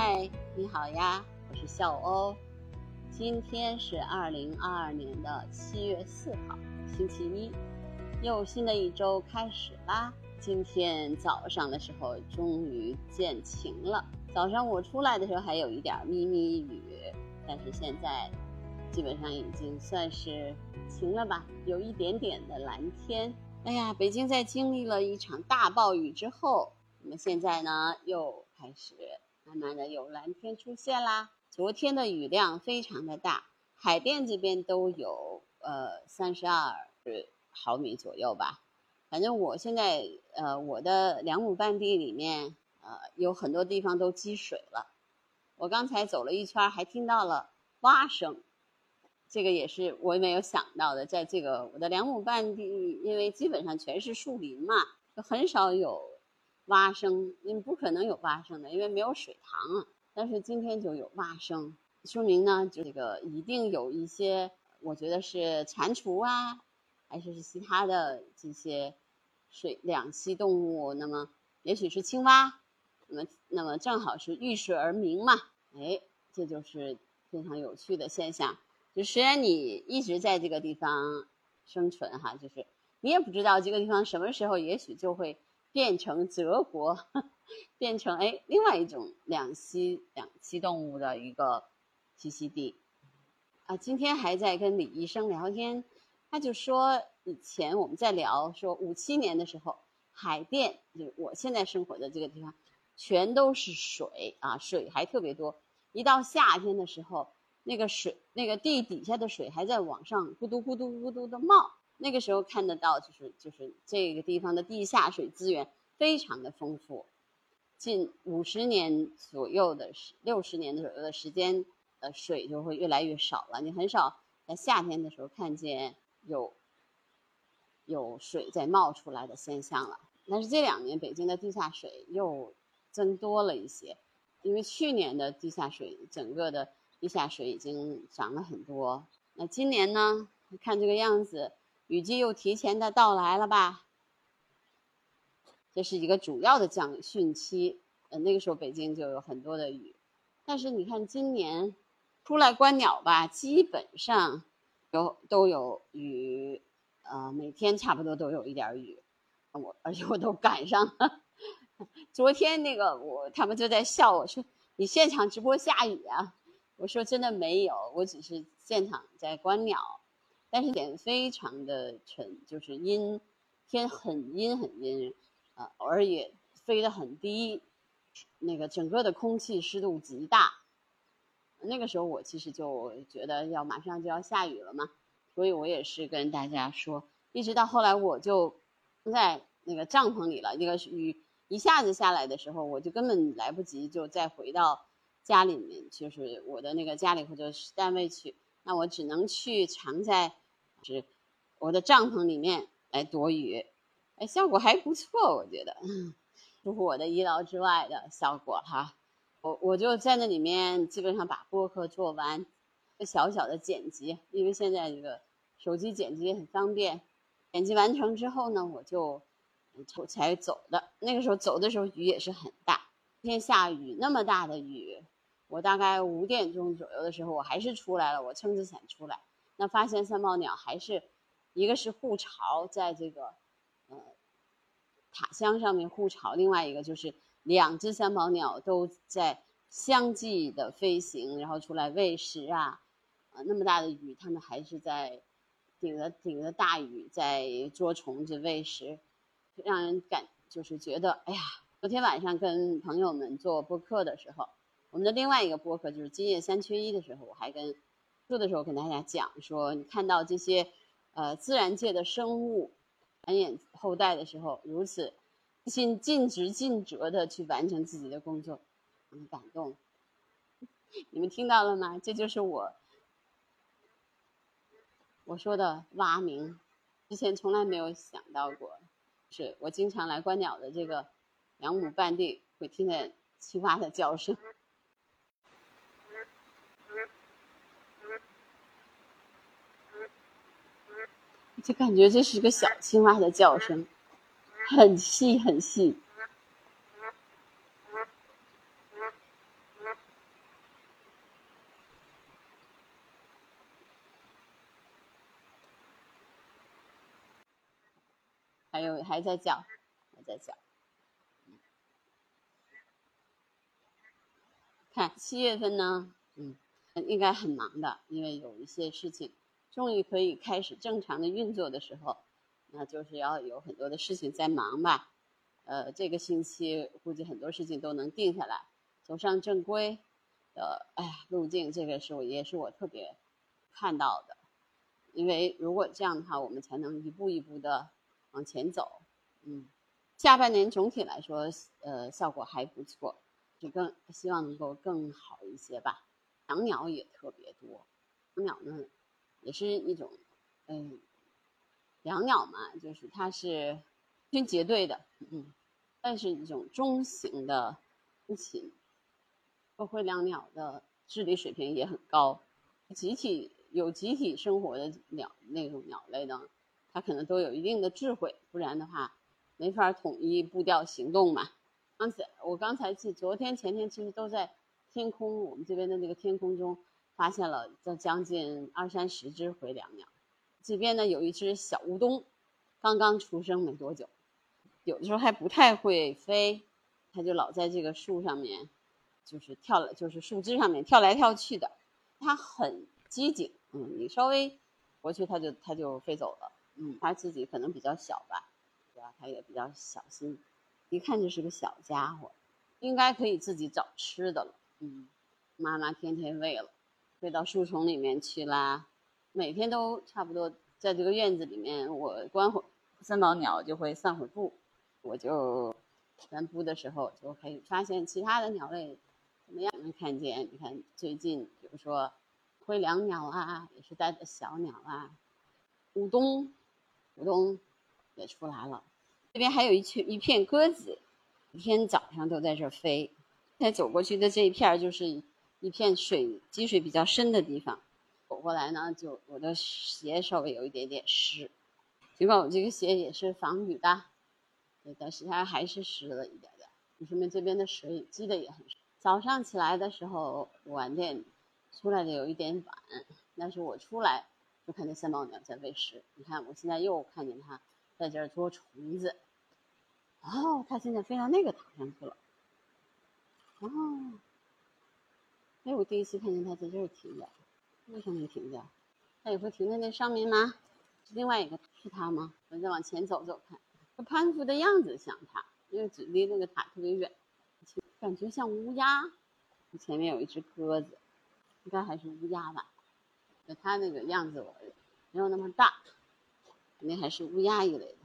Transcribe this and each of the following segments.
嗨，你好呀，我是笑欧。今天是二零二二年的七月四号，星期一，又新的一周开始啦。今天早上的时候终于见晴了，早上我出来的时候还有一点咪咪雨，但是现在基本上已经算是晴了吧，有一点点的蓝天。哎呀，北京在经历了一场大暴雨之后，那么现在呢又开始。慢慢的有蓝天出现啦。昨天的雨量非常的大，海淀这边都有呃三十二毫米左右吧。反正我现在呃我的两亩半地里面呃有很多地方都积水了。我刚才走了一圈，还听到了蛙声，这个也是我没有想到的。在这个我的两亩半地，因为基本上全是树林嘛，就很少有。蛙声，你不可能有蛙声的，因为没有水塘啊。但是今天就有蛙声，说明呢，就这个一定有一些，我觉得是蟾蜍啊，还是是其他的这些水两栖动物。那么也许是青蛙，那么那么正好是遇水而鸣嘛。哎，这就是非常有趣的现象。就虽然你一直在这个地方生存哈，就是你也不知道这个地方什么时候，也许就会。变成泽国，变成哎另外一种两栖两栖动物的一个栖息地啊。今天还在跟李医生聊天，他就说以前我们在聊说五七年的时候，海淀就我现在生活的这个地方，全都是水啊，水还特别多。一到夏天的时候，那个水那个地底下的水还在往上咕嘟咕嘟咕嘟的冒。那个时候看得到，就是就是这个地方的地下水资源非常的丰富，近五十年左右的时，六十年左右的时间，呃，水就会越来越少了。你很少在夏天的时候看见有有水在冒出来的现象了。但是这两年北京的地下水又增多了一些，因为去年的地下水整个的地下水已经涨了很多。那今年呢，看这个样子。雨季又提前的到来了吧？这是一个主要的降汛期，呃，那个时候北京就有很多的雨。但是你看今年出来观鸟吧，基本上有都有雨，呃，每天差不多都有一点雨。我而且我都赶上了。昨天那个我他们就在笑我说：“你现场直播下雨啊？”我说：“真的没有，我只是现场在观鸟。”但是天非常的沉，就是阴，天很阴很阴，呃，偶尔也飞得很低，那个整个的空气湿度极大。那个时候我其实就觉得要马上就要下雨了嘛，所以我也是跟大家说，一直到后来我就在那个帐篷里了。那个雨一下子下来的时候，我就根本来不及就再回到家里面，就是我的那个家里或者是单位去。那我只能去藏在，是我的帐篷里面来躲雨，哎，效果还不错，我觉得，出乎我的意料之外的效果哈。我我就在那里面基本上把播客做完，小小的剪辑，因为现在这个手机剪辑也很方便。剪辑完成之后呢，我就才走的。那个时候走的时候雨也是很大，天下雨那么大的雨。我大概五点钟左右的时候，我还是出来了。我撑着伞出来，那发现三宝鸟还是一个是护巢在这个呃塔箱上面护巢，另外一个就是两只三宝鸟都在相继的飞行，然后出来喂食啊。啊，那么大的雨，它们还是在顶着顶着大雨在捉虫子喂食，让人感就是觉得，哎呀，昨天晚上跟朋友们做播客的时候。我们的另外一个播客就是《今夜三缺一》的时候，我还跟说的时候跟大家讲说，你看到这些呃自然界的生物繁衍后代的时候，如此尽尽职尽责的去完成自己的工作，很感动。你们听到了吗？这就是我我说的蛙鸣，之前从来没有想到过，是我经常来观鸟的这个两亩半地会听见青蛙的叫声。就感觉这是个小青蛙的叫声很细很细。还有还在叫还在叫。看七月份呢嗯应该很忙的因为有一些事情终于可以开始正常的运作的时候，那就是要有很多的事情在忙吧。呃，这个星期估计很多事情都能定下来，走上正规的哎路径，这个是我也是我特别看到的，因为如果这样的话，我们才能一步一步的往前走。嗯，下半年总体来说，呃，效果还不错。就更希望能够更好一些吧，养鸟也特别多，养鸟呢也是一种，嗯，养鸟嘛，就是它是群结队的，嗯，但是一种中型的飞禽，会养鸟的智力水平也很高，集体有集体生活的鸟那种鸟类呢，它可能都有一定的智慧，不然的话没法统一步调行动嘛。刚才我刚才去，昨天前天其实都在天空，我们这边的那个天空中发现了这将近二三十只回梁鸟。这边呢有一只小乌冬，刚刚出生没多久，有的时候还不太会飞，它就老在这个树上面，就是跳了，就是树枝上面跳来跳去的。它很机警，嗯，你稍微过去它就它就飞走了，嗯，它自己可能比较小吧，对吧？它也比较小心。一看就是个小家伙，应该可以自己找吃的了。嗯，妈妈天天喂了，飞到树丛里面去啦。每天都差不多在这个院子里面，我关会三宝鸟就会散会步，我就散步的时候就可以发现其他的鸟类怎么样？能看见？你看最近，比如说灰椋鸟啊，也是带着小鸟啊，乌冬，乌冬也出来了。这边还有一群一片鸽子，一天早上都在这飞。在走过去的这一片就是一片水积水比较深的地方。走过来呢，就我的鞋稍微有一点点湿，尽管我这个鞋也是防雨的，但是它还是湿了一点点。说明这边的水积的也很深。早上起来的时候晚点出来的有一点晚，但是我出来就看见三宝鸟在喂食。你看，我现在又看见它在这儿捉虫子。哦，它现在飞到那个塔上去了。哦，哎，我第一次看见它在这儿停着，为什么停着？它也会停在那上面吗？是另外一个是它吗？我再往前走走看，这攀附的样子像它，因为只离那个塔特别远，感觉像乌鸦。前面有一只鸽子，应该还是乌鸦吧？它那个样子我没有那么大，肯定还是乌鸦一类的。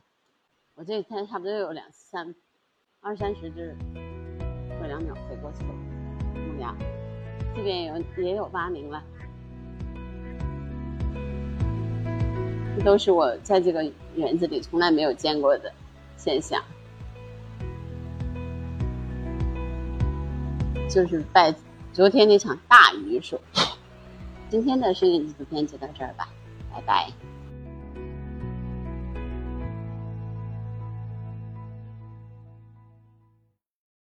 我这天差不多有两三、二三十只过两秒飞过去了，乌鸦，这边有也有八名了。这都是我在这个园子里从来没有见过的现象，就是拜昨天那场大雨所。今天的摄影纪录片就到这儿吧，拜拜。